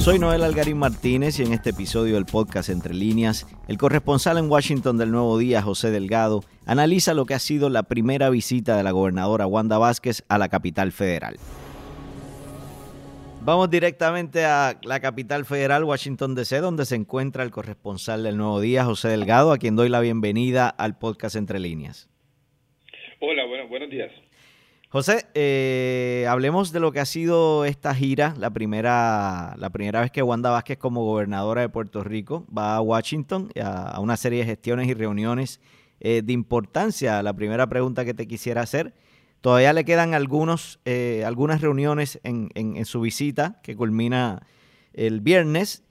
Soy Noel Algarín Martínez y en este episodio del podcast Entre Líneas, el corresponsal en Washington del Nuevo Día, José Delgado, analiza lo que ha sido la primera visita de la gobernadora Wanda Vázquez a la capital federal. Vamos directamente a la capital federal, Washington DC, donde se encuentra el corresponsal del Nuevo Día, José Delgado, a quien doy la bienvenida al podcast Entre Líneas. Hola, bueno, buenos días. José, eh, hablemos de lo que ha sido esta gira, la primera, la primera vez que Wanda Vázquez como gobernadora de Puerto Rico va a Washington a, una serie de gestiones y reuniones eh, de importancia. La primera pregunta que te quisiera hacer, todavía le quedan algunos, eh, algunas reuniones en, en, su visita que culmina el viernes.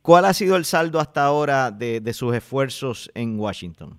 ¿Cuál ha sido el saldo hasta ahora de sus esfuerzos en Washington?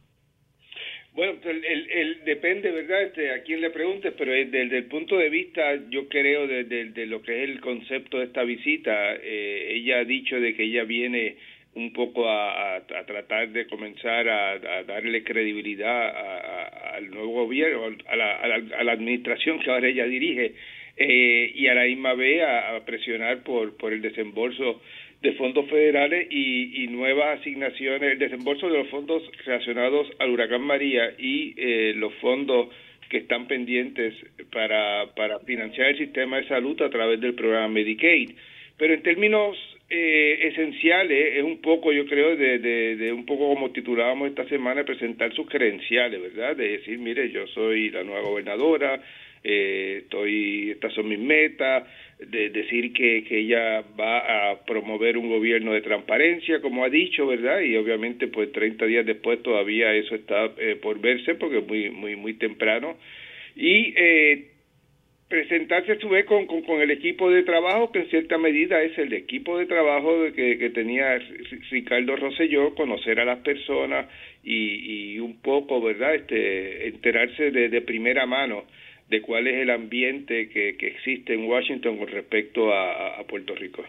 Bueno, el, depende, ¿verdad? Este, a quién le preguntes, pero desde, el punto de vista, yo creo, de, de, lo que es el concepto de esta visita, eh, ella ha dicho de que ella viene un poco a, tratar de comenzar a, darle credibilidad al nuevo gobierno, a la, a la, administración que ahora ella dirige, eh, y a la misma vez a, presionar por, por el desembolso de fondos federales y, y, nuevas asignaciones, el desembolso de los fondos relacionados al huracán María y eh, los fondos que están pendientes para, para financiar el sistema de salud a través del programa Medicaid. Pero en términos eh, esenciales es un poco, yo creo, de, de, de, un poco como titulábamos esta semana, presentar sus credenciales, ¿verdad? De decir, mire, yo soy la nueva gobernadora, eh, estoy, estas son mis metas, de decir que, que ella va a promover un gobierno de transparencia, como ha dicho, ¿verdad? Y obviamente, pues 30 días después todavía eso está eh, por verse porque es muy, muy, muy temprano. Y eh, presentarse a su vez con, con, el equipo de trabajo, que en cierta medida es el equipo de trabajo que, que tenía Ricardo Rosselló, conocer a las personas y, y un poco, ¿verdad?, este, enterarse de, de primera mano de cuál es el ambiente que, que existe en Washington con respecto a, Puerto Rico.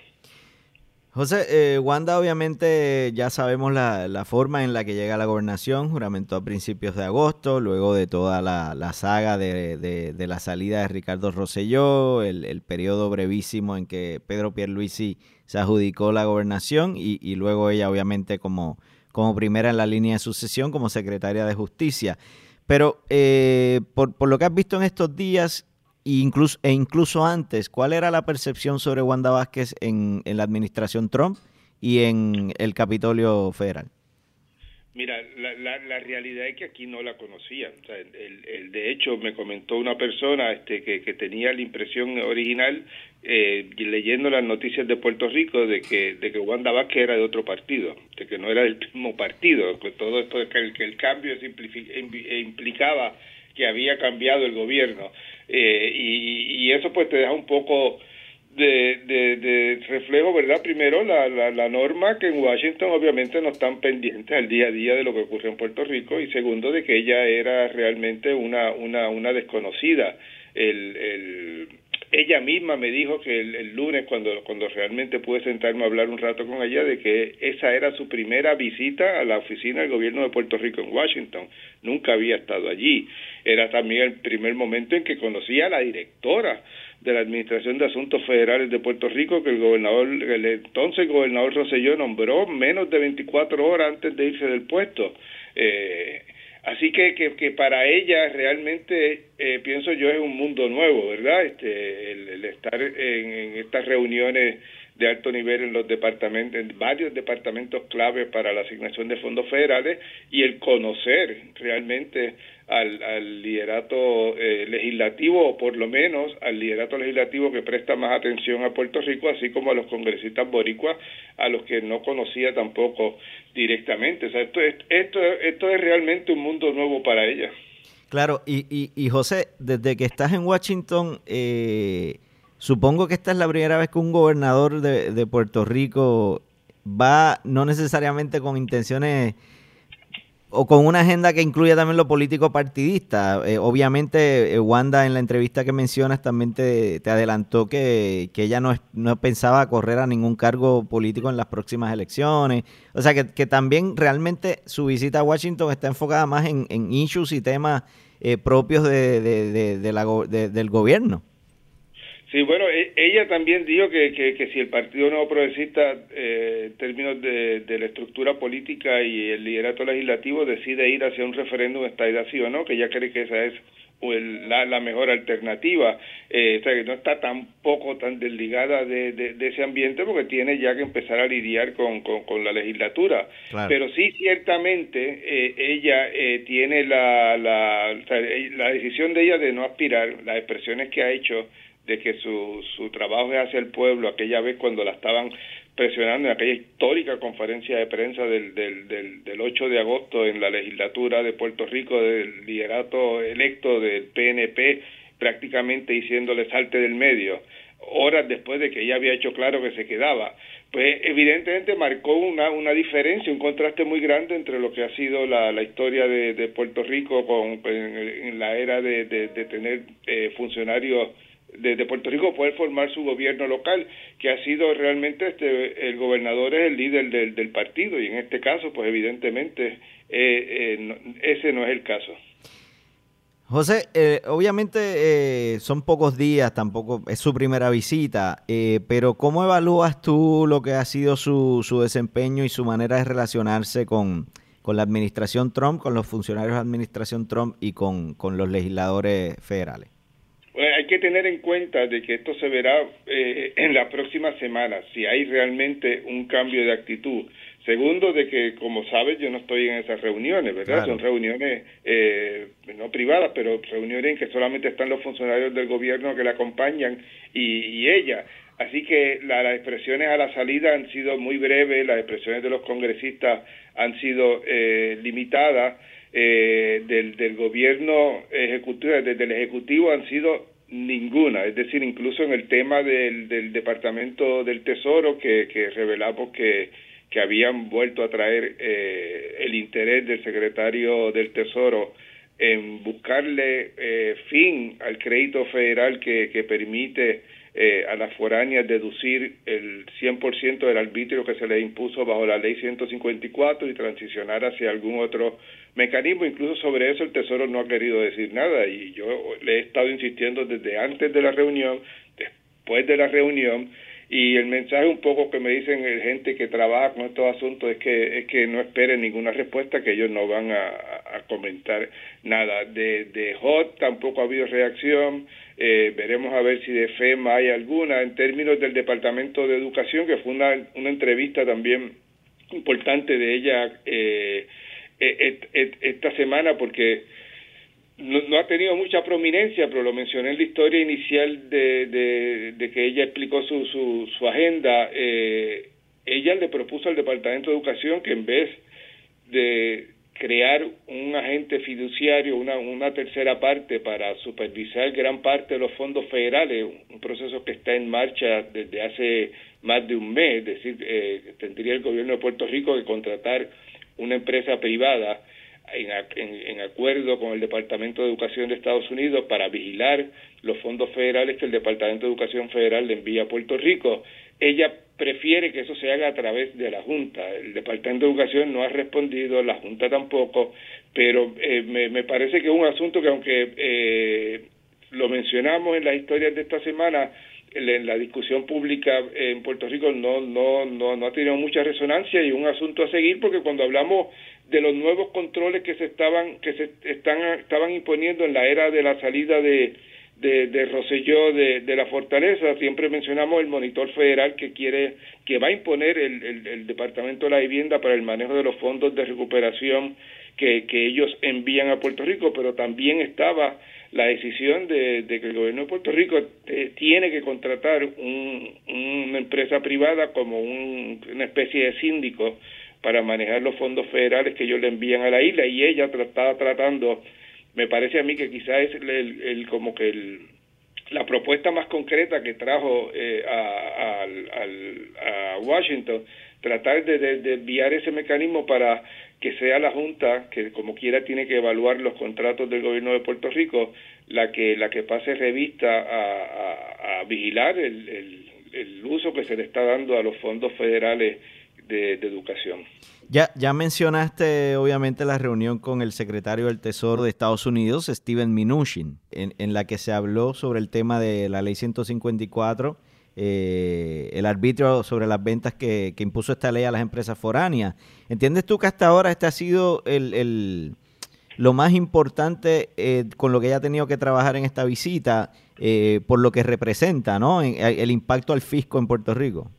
José, eh, Wanda obviamente ya sabemos la, la, forma en la que llega la gobernación, juramentó a principios de agosto, luego de toda la, la saga de, de, la salida de Ricardo Rosselló, el, el, periodo brevísimo en que Pedro Pierluisi se adjudicó la gobernación y, y luego ella obviamente como, como primera en la línea de sucesión como secretaria de justicia. Pero eh, por, por, lo que has visto en estos días e incluso, antes, ¿cuál era la percepción sobre Wanda Vázquez en, en la administración Trump y en el Capitolio Federal? Mira, la, la, la, realidad es que aquí no la conocían. O sea, el, de hecho, me comentó una persona este, que, que tenía la impresión original, eh, leyendo las noticias de Puerto Rico, de que, de que Wanda Vázquez era de otro partido, de que no era del mismo partido, que todo esto, que el, que el cambio implicaba que había cambiado el gobierno. Eh, y, y eso pues te deja un poco de, de, de, reflejo, ¿verdad? Primero, la, la, la, norma que en Washington obviamente no están pendientes al día a día de lo que ocurre en Puerto Rico y segundo, de que ella era realmente una, una, una desconocida. El, el, ella misma me dijo que el, lunes, cuando, cuando realmente pude sentarme a hablar un rato con ella, de que esa era su primera visita a la oficina del gobierno de Puerto Rico en Washington. Nunca había estado allí. Era también el primer momento en que conocía a la directora de la Administración de Asuntos Federales de Puerto Rico que el gobernador, el entonces gobernador Rosselló nombró menos de 24 horas antes de irse del puesto. Eh, así que, que, que, para ella realmente, eh, pienso yo, es un mundo nuevo, ¿verdad? Este, el, estar en, en, estas reuniones de alto nivel en los departamentos, en varios departamentos clave para la asignación de fondos federales y el conocer realmente al, al liderato eh, legislativo o por lo menos al liderato legislativo que presta más atención a Puerto Rico, así como a los congresistas boricuas, a los que no conocía tampoco directamente. O sea, esto, esto, esto es realmente un mundo nuevo para ella. Claro, y, y, y José, desde que estás en Washington, eh, supongo que esta es la primera vez que un gobernador de, de Puerto Rico va no necesariamente con intenciones o con una agenda que incluya también lo político partidista. Eh, obviamente, eh, Wanda en la entrevista que mencionas también te, adelantó que, ella no, no pensaba correr a ningún cargo político en las próximas elecciones. O sea, que, que también realmente su visita a Washington está enfocada más en, issues y temas eh, propios de, la, del gobierno. Sí, bueno, e, ella también dijo que, que, si el Partido Nuevo Progresista, eh, en términos de, la estructura política y el liderato legislativo, decide ir hacia un referéndum, está así o no, que ella cree que esa es la, la mejor alternativa, eh, o sea que no está tampoco tan desligada de, de, ese ambiente porque tiene ya que empezar a lidiar con, con, la legislatura. Pero sí, ciertamente, eh, ella eh, tiene la, la, la decisión de ella de no aspirar, las expresiones que ha hecho de que su, su trabajo es hacia el pueblo, aquella vez cuando la estaban presionando en aquella histórica conferencia de prensa del, del, del, del 8 de agosto en la legislatura de Puerto Rico del liderato electo del PNP, prácticamente diciéndole salte del medio, horas después de que ella había hecho claro que se quedaba. Pues evidentemente marcó una, una diferencia, un contraste muy grande entre lo que ha sido la, la historia de, de Puerto Rico con, en, la era de, de, de tener eh, funcionarios de, Puerto Rico poder formar su gobierno local, que ha sido realmente este, el gobernador es el líder del, del partido y en este caso, pues evidentemente eh, eh, ese no es el caso. José, eh, obviamente son pocos días, tampoco es su primera visita, pero ¿cómo evalúas tú lo que ha sido su, su desempeño y su manera de relacionarse con, con la administración Trump, con los funcionarios de administración Trump y con, con los legisladores federales? Hay que tener en cuenta de que esto se verá eh, en la próxima semana, si hay realmente un cambio de actitud. Segundo, de que, como sabes, yo no estoy en esas reuniones, ¿verdad? Son reuniones eh, no privadas, pero reuniones en que solamente están los funcionarios del gobierno que la acompañan y, ella. Así que las expresiones a la salida han sido muy breves, las expresiones de los congresistas han sido eh, limitadas. Eh, del, del gobierno ejecutivo, desde el ejecutivo han sido ninguna, es decir, incluso en el tema del, del Departamento del Tesoro que, que revelamos que, que habían vuelto a traer eh, el interés del secretario del Tesoro en buscarle eh, fin al crédito federal que, que permite eh, a las foráneas deducir el 100% del arbitrio que se le impuso bajo la ley 154 y transicionar hacia algún otro mecanismo. Incluso sobre eso el Tesoro no ha querido decir nada y yo le he estado insistiendo desde antes de la reunión, después de la reunión, y el mensaje un poco que me dicen gente que trabaja con estos asuntos es que es que no esperen ninguna respuesta que ellos no van a, a comentar nada de de HOT tampoco ha habido reacción eh, veremos a ver si de FEMA hay alguna en términos del departamento de educación que fue una una entrevista también importante de ella eh, esta semana porque no, ha tenido mucha prominencia, pero lo mencioné en la historia inicial de, de, que ella explicó su, su, su agenda. Eh, ella le propuso al Departamento de Educación que en vez de crear un agente fiduciario, una, una tercera parte para supervisar gran parte de los fondos federales, un proceso que está en marcha desde hace más de un mes, es decir, eh, tendría el gobierno de Puerto Rico que contratar una empresa privada en, en, acuerdo con el Departamento de Educación de Estados Unidos para vigilar los fondos federales que el Departamento de Educación Federal le envía a Puerto Rico. Ella prefiere que eso se haga a través de la Junta. El Departamento de Educación no ha respondido, la Junta tampoco, pero eh, me, me, parece que es un asunto que aunque eh, lo mencionamos en las historias de esta semana, en la discusión pública en Puerto Rico no, no, no, no ha tenido mucha resonancia y un asunto a seguir porque cuando hablamos de los nuevos controles que se estaban que se están estaban imponiendo en la era de la salida de de, de Roselló de, la fortaleza siempre mencionamos el monitor federal que quiere que va a imponer el, el, el departamento de la vivienda para el manejo de los fondos de recuperación que, que ellos envían a Puerto Rico pero también estaba la decisión de, de que el gobierno de Puerto Rico eh, tiene que contratar un, una empresa privada como un, una especie de síndico para manejar los fondos federales que ellos le envían a la isla y ella estaba tratando, me parece a mí que quizás es el, el como que el, la propuesta más concreta que trajo eh, a, a, Washington, tratar de, de, enviar ese mecanismo para que sea la Junta, que como quiera tiene que evaluar los contratos del gobierno de Puerto Rico, la que, la que pase revista a, a, vigilar el, el, el uso que se le está dando a los fondos federales de, educación. Ya, ya mencionaste obviamente la reunión con el secretario del Tesoro de Estados Unidos, Steven Mnuchin, en, la que se habló sobre el tema de la ley 154, eh, el arbitrio sobre las ventas que, impuso esta ley a las empresas foráneas. ¿Entiendes tú que hasta ahora este ha sido el lo más importante eh, con lo que ella ha tenido que trabajar en esta visita, eh, por lo que representa, ¿no? el impacto al fisco en Puerto Rico.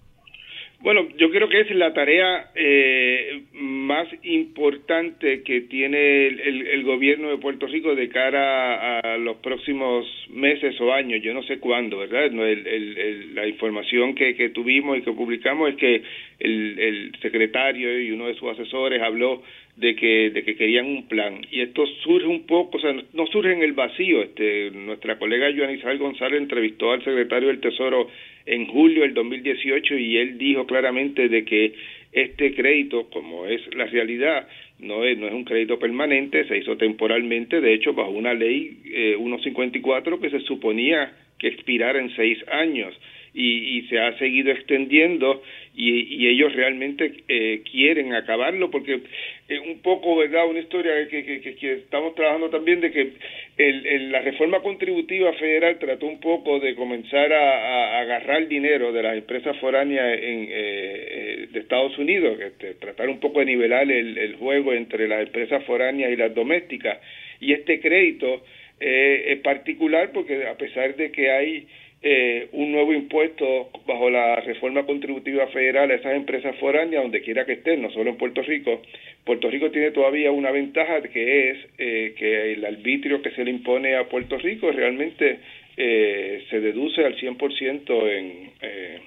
Bueno, yo creo que es la tarea eh, más importante que tiene el, el, gobierno de Puerto Rico de cara a, los próximos meses o años, yo no sé cuándo, ¿verdad? No, el, la información que, que tuvimos y que publicamos es que el, secretario y uno de sus asesores habló de que, de que querían un plan. Y esto surge un poco, o sea, no surge en el vacío. Este, nuestra colega Isabel González entrevistó al secretario del Tesoro en julio del 2018 y él dijo claramente de que este crédito, como es la realidad, no es, no es un crédito permanente, se hizo temporalmente, de hecho, bajo una ley eh, 154 que se suponía que expirara en seis años. Y, y se ha seguido extendiendo y, y ellos realmente eh, quieren acabarlo porque es un poco, ¿verdad? Una historia que, que, estamos trabajando también de que el, la reforma contributiva federal trató un poco de comenzar a, a agarrar dinero de las empresas foráneas en, eh, eh de Estados Unidos, este, tratar un poco de nivelar el, el juego entre las empresas foráneas y las domésticas. Y este crédito eh, es particular porque a pesar de que hay eh, un nuevo impuesto bajo la reforma contributiva federal a esas empresas foráneas donde quiera que estén, no solo en Puerto Rico. Puerto Rico tiene todavía una ventaja que es eh, que el arbitrio que se le impone a Puerto Rico realmente eh, se deduce al 100% en, eh,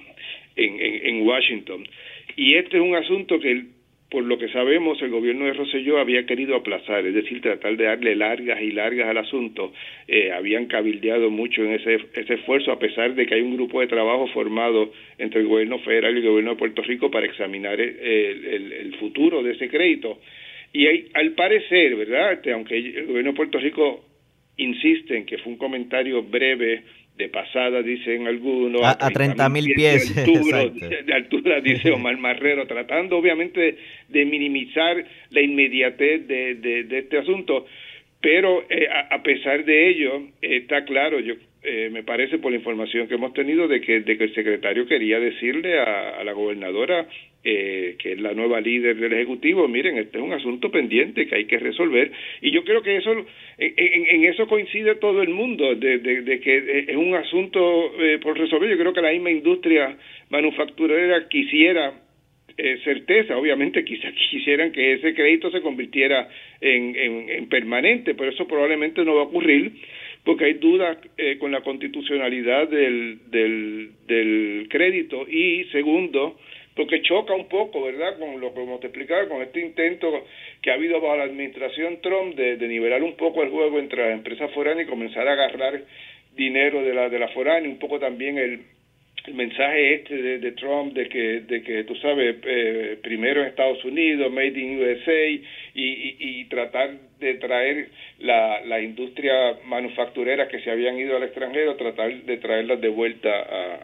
en, en, en Washington. Y este es un asunto que por lo que sabemos, el gobierno de Roselló había querido aplazar, es decir, tratar de darle largas y largas al asunto. Eh, habían cabildeado mucho en ese, ese esfuerzo, a pesar de que hay un grupo de trabajo formado entre el gobierno federal y el gobierno de Puerto Rico para examinar el, el, el futuro de ese crédito. Y hay, al parecer, ¿verdad? Este, aunque el gobierno de Puerto Rico insiste en que fue un comentario breve, de pasada, dicen algunos. A, a 30 mil pies. De altura, dice Omar Marrero, tratando obviamente de, minimizar la inmediatez de, de, de este asunto. Pero eh, a, a, pesar de ello, está claro, yo eh, me parece por la información que hemos tenido de que, de que el secretario quería decirle a, a la gobernadora eh, que es la nueva líder del Ejecutivo, miren, este es un asunto pendiente que hay que resolver. Y yo creo que eso en, en eso coincide todo el mundo, de, de, que es un asunto eh, por resolver. Yo creo que la misma industria manufacturera quisiera eh, certeza, obviamente quizás quisieran que ese crédito se convirtiera en, en, en, permanente, pero eso probablemente no va a ocurrir porque hay dudas eh, con la constitucionalidad del, del crédito y segundo, porque choca un poco, ¿verdad? Con lo que hemos explicado, con este intento que ha habido bajo la administración Trump de, de nivelar un poco el juego entre las empresas foráneas y comenzar a agarrar dinero de la de la foránea, un poco también el, el mensaje este de, de, Trump de que, de que tú sabes, eh, primero en Estados Unidos, Made in USA, y, y, y tratar de traer la, la industria manufacturera que se habían ido al extranjero, tratar de traerlas de vuelta a,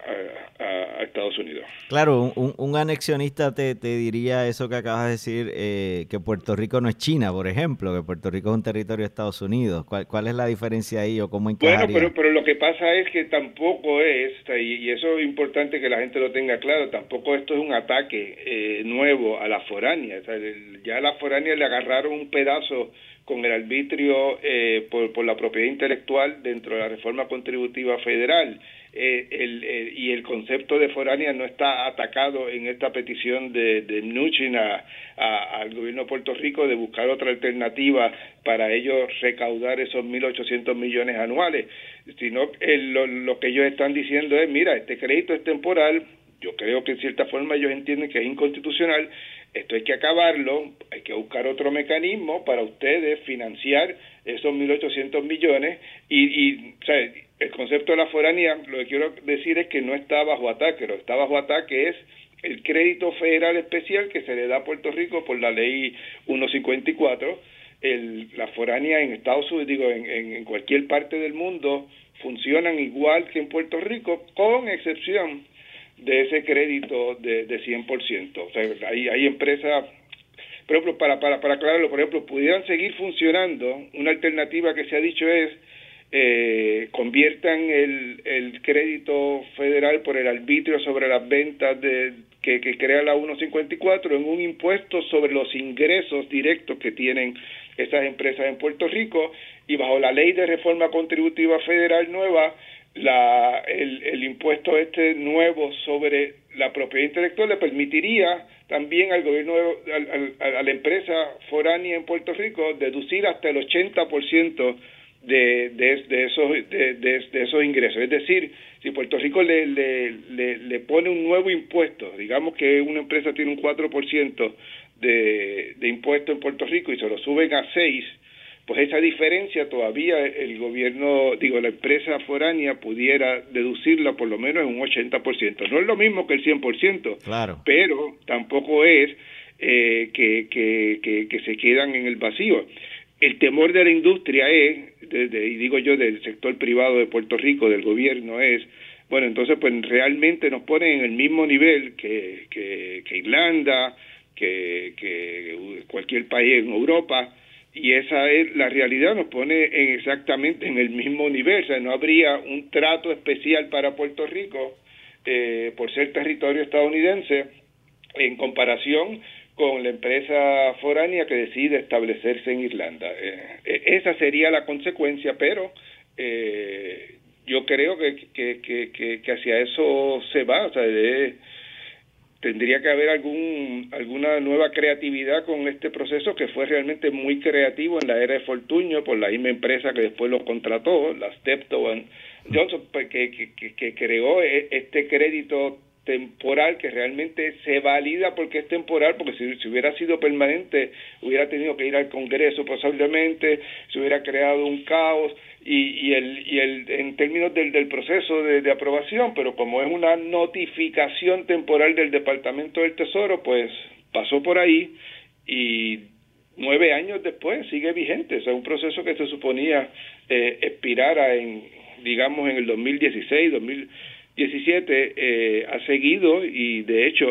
a, a Estados Unidos. Claro, un, un anexionista te, te, diría eso que acabas de decir, eh, que Puerto Rico no es China, por ejemplo, que Puerto Rico es un territorio de Estados Unidos. ¿Cuál, cuál es la diferencia ahí o cómo encajaría? Bueno, pero, pero lo que pasa es que tampoco es, y, y eso es importante que la gente lo tenga claro, tampoco esto es un ataque eh, nuevo a la foránea. O sea, el, ya a la foránea le agarraron un pedazo con el arbitrio eh, por, por, la propiedad intelectual dentro de la reforma contributiva federal. Eh, el, el, y el concepto de foránea no está atacado en esta petición de, de Mnuchin a, a, al gobierno de Puerto Rico de buscar otra alternativa para ellos recaudar esos 1.800 millones anuales, sino el, lo, lo que ellos están diciendo es, mira, este crédito es temporal, yo creo que en cierta forma ellos entienden que es inconstitucional, esto hay que acabarlo, hay que buscar otro mecanismo para ustedes financiar esos 1.800 millones y, y o el concepto de la foranía, lo que quiero decir es que no está bajo ataque, lo que está bajo ataque es el crédito federal especial que se le da a Puerto Rico por la ley 154, el, la foránea en Estados Unidos, digo, en, en cualquier parte del mundo funcionan igual que en Puerto Rico, con excepción de ese crédito de, de 100%. O sea, hay, hay empresas por ejemplo, para, para, para aclararlo, por ejemplo, pudieran seguir funcionando, una alternativa que se ha dicho es eh, conviertan el, el crédito federal por el arbitrio sobre las ventas de, que, que crea la 154 en un impuesto sobre los ingresos directos que tienen esas empresas en Puerto Rico y bajo la ley de reforma contributiva federal nueva la, el, el impuesto este nuevo sobre la propiedad intelectual le permitiría también al gobierno, a la empresa foránea en Puerto Rico deducir hasta el 80% de, de, de, esos, de, de, esos ingresos. Es decir, si Puerto Rico le, le, le, le, pone un nuevo impuesto, digamos que una empresa tiene un 4% de, de impuesto en Puerto Rico y se lo suben a 6, pues esa diferencia todavía el gobierno, digo, la empresa foránea pudiera deducirla por lo menos en un 80%. No es lo mismo que el 100%, claro. pero tampoco es eh, que, que, que, que se quedan en el vacío el temor de la industria es, y digo yo del sector privado de Puerto Rico, del gobierno, es, bueno, entonces pues realmente nos ponen en el mismo nivel que, que, que Irlanda, que, que cualquier país en Europa, y esa es la realidad, nos pone en exactamente en el mismo nivel, o sea, no habría un trato especial para Puerto Rico eh, por ser territorio estadounidense en comparación con la empresa foránea que decide establecerse en Irlanda. Eh, eh, esa sería la consecuencia, pero eh, yo creo que, que, que, que, hacia eso se va, o sea, tendría que haber algún alguna nueva creatividad con este proceso que fue realmente muy creativo en la era de Fortuño por la misma empresa que después lo contrató, la Steptoe Johnson, pues, que, que, que creó e, este crédito temporal que realmente se valida porque es temporal, porque si, si, hubiera sido permanente hubiera tenido que ir al Congreso posiblemente, se hubiera creado un caos y, y, el, y el, en términos del, del proceso de, de aprobación, pero como es una notificación temporal del Departamento del Tesoro, pues pasó por ahí y nueve años después sigue vigente, o sea, un proceso que se suponía eh, expirara en, digamos, en el 2016, 2000 17 eh, ha seguido y de hecho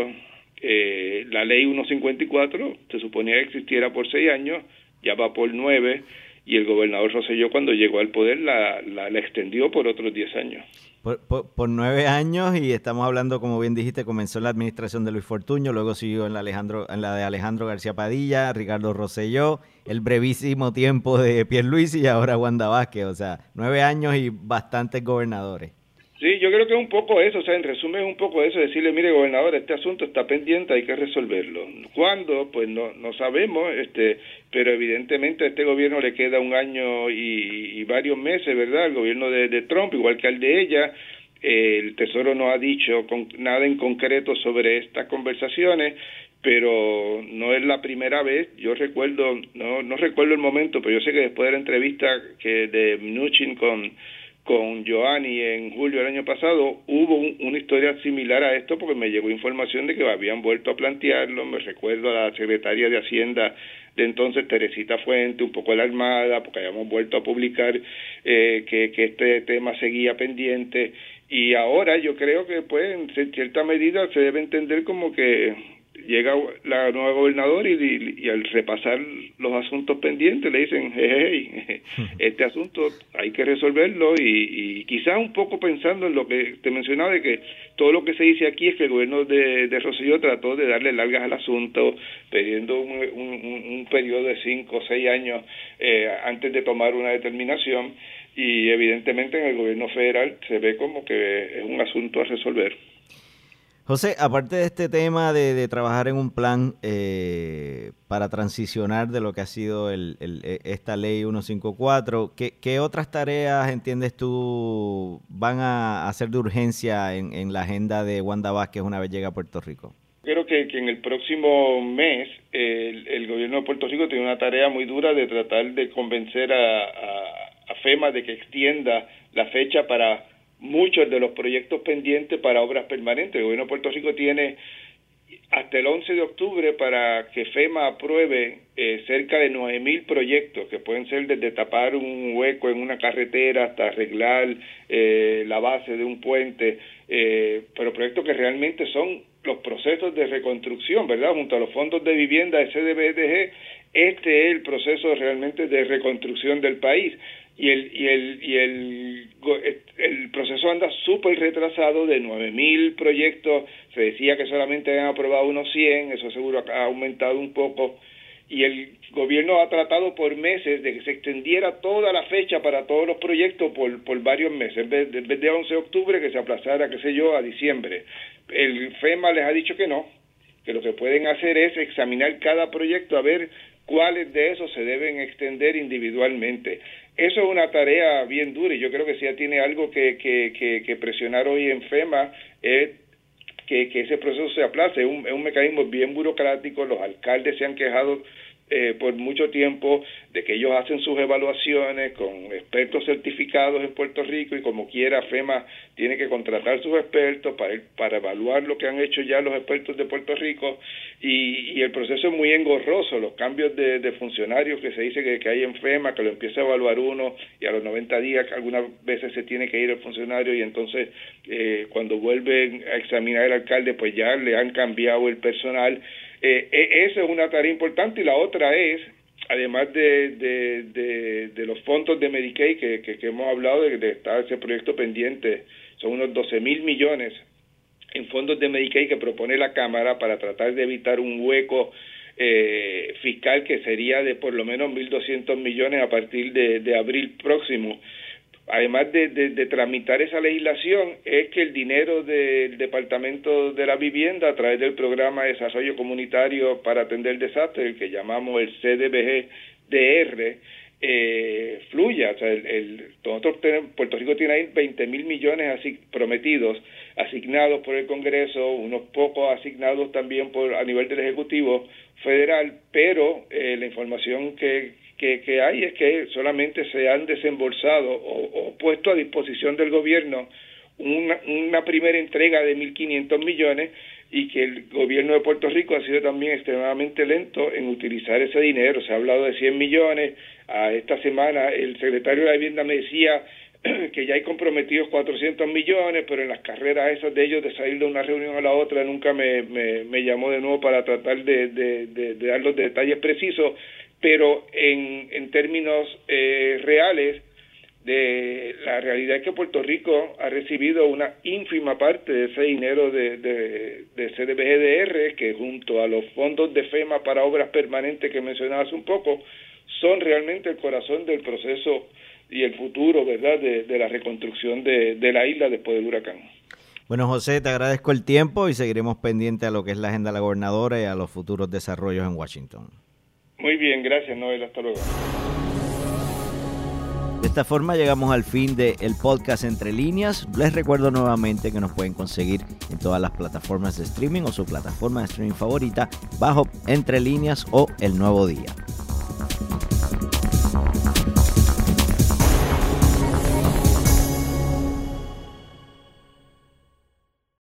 eh, la ley 154 se suponía que existiera por seis años, ya va por nueve y el gobernador Roselló cuando llegó al poder la, la, extendió por otros diez años. Por, por, nueve años y estamos hablando, como bien dijiste, comenzó en la administración de Luis Fortuño, luego siguió en la, Alejandro, en la de Alejandro García Padilla, Ricardo Rosselló, el brevísimo tiempo de Pierre Luis y ahora Wanda Vázquez, o sea, nueve años y bastantes gobernadores. Sí, yo creo que es un poco eso, o sea, en resumen es un poco eso, decirle, mire, gobernador, este asunto está pendiente, hay que resolverlo. ¿Cuándo? Pues no, no sabemos, este, pero evidentemente a este gobierno le queda un año y, varios meses, ¿verdad? El gobierno de, de, Trump, igual que al de ella, el Tesoro no ha dicho con, nada en concreto sobre estas conversaciones, pero no es la primera vez, yo recuerdo, no, no recuerdo el momento, pero yo sé que después de la entrevista que de Mnuchin con con Joanny en julio del año pasado, hubo una historia similar a esto porque me llegó información de que habían vuelto a plantearlo, me recuerdo a la secretaria de Hacienda de entonces, Teresita Fuente, un poco alarmada porque habíamos vuelto a publicar eh, que, que este tema seguía pendiente. Y ahora yo creo que pues en cierta medida se debe entender como que llega la nueva gobernadora y, y, al repasar los asuntos pendientes le dicen, hey, este asunto hay que resolverlo y, y quizás un poco pensando en lo que te mencionaba de que todo lo que se dice aquí es que el gobierno de, de Rosselló trató de darle largas al asunto, pidiendo un, un, un periodo de cinco o seis años eh, antes de tomar una determinación y evidentemente en el gobierno federal se ve como que es un asunto a resolver. José, aparte de este tema de, trabajar en un plan eh, para transicionar de lo que ha sido el, e, esta ley 154, ¿qué, ¿qué, otras tareas entiendes tú van a hacer de urgencia en, la agenda de Wanda Vázquez una vez llega a Puerto Rico? Creo que, en el próximo mes el, gobierno de Puerto Rico tiene una tarea muy dura de tratar de convencer a FEMA de que extienda la fecha para muchos de los proyectos pendientes para obras permanentes. El gobierno de Puerto Rico tiene hasta el 11 de octubre para que FEMA apruebe eh, cerca de 9.000 proyectos, que pueden ser desde tapar un hueco en una carretera hasta arreglar eh, la base de un puente, eh, pero proyectos que realmente son los procesos de reconstrucción, ¿verdad? Junto a los fondos de vivienda de CDBDG, este es el proceso realmente de reconstrucción del país y el y el y el, el proceso anda súper retrasado de 9000 proyectos. Se decía que solamente habían aprobado unos 100 eso seguro ha aumentado un poco. Y el gobierno ha tratado por meses de que se extendiera toda la fecha para todos los proyectos por, por varios meses, en vez, en vez de 11 de octubre que se aplazara, qué sé yo, a diciembre. El FEMA les ha dicho que no, que lo que pueden hacer es examinar cada proyecto a ver cuáles de esos se deben extender individualmente. Eso es una tarea bien dura y yo creo que si ya tiene algo que, que, que, presionar hoy en FEMA es que, que ese proceso se aplace. Es un, es un mecanismo bien burocrático, los alcaldes se han quejado eh, por mucho tiempo de que ellos hacen sus evaluaciones con expertos certificados en Puerto Rico y como quiera FEMA tiene que contratar sus expertos para, para evaluar lo que han hecho ya los expertos de Puerto Rico. Y, y el proceso es muy engorroso, los cambios de, de funcionarios que se dice que, que, hay en FEMA, que lo empieza a evaluar uno y a los 90 días algunas veces se tiene que ir el funcionario y entonces eh, cuando vuelven a examinar el alcalde pues ya le han cambiado el personal eh, e, esa es una tarea importante y la otra es, además de, de, de, los fondos de Medicaid que, que, hemos hablado de, de estar ese proyecto pendiente, son unos 12 mil millones en fondos de Medicaid que propone la Cámara para tratar de evitar un hueco eh, fiscal que sería de por lo menos 1.200 millones a partir de, de abril próximo además de, de, tramitar esa legislación, es que el dinero del Departamento de la Vivienda, a través del Programa de Desarrollo Comunitario para Atender Desastres, el que llamamos el CDBG-DR, eh, fluya. O sea, el, el, nosotros Puerto Rico tiene ahí 20 mil millones así, prometidos, asignados por el Congreso, unos pocos asignados también por a nivel del Ejecutivo Federal, pero eh, la información que, que, hay es que solamente se han desembolsado o, puesto a disposición del gobierno una, primera entrega de 1.500 millones y que el gobierno de Puerto Rico ha sido también extremadamente lento en utilizar ese dinero. Se ha hablado de 100 millones. A esta semana el secretario de la vivienda me decía que ya hay comprometidos 400 millones, pero en las carreras esas de ellos de salir de una reunión a la otra nunca me, me, me llamó de nuevo para tratar de, de dar los detalles precisos pero en, en términos eh, reales, de la realidad es que Puerto Rico ha recibido una ínfima parte de ese dinero de, de, de CDBGDR, que junto a los fondos de FEMA para obras permanentes que mencionaba hace un poco, son realmente el corazón del proceso y el futuro, ¿verdad?, de, de la reconstrucción de, de la isla después del huracán. Bueno, José, te agradezco el tiempo y seguiremos pendientes a lo que es la agenda de la gobernadora y a los futuros desarrollos en Washington. Muy bien, gracias Noel, hasta luego. De esta forma llegamos al fin del el podcast Entre Líneas. Les recuerdo nuevamente que nos pueden conseguir en todas las plataformas de streaming o su plataforma de streaming favorita bajo Entre Líneas o El Nuevo Día.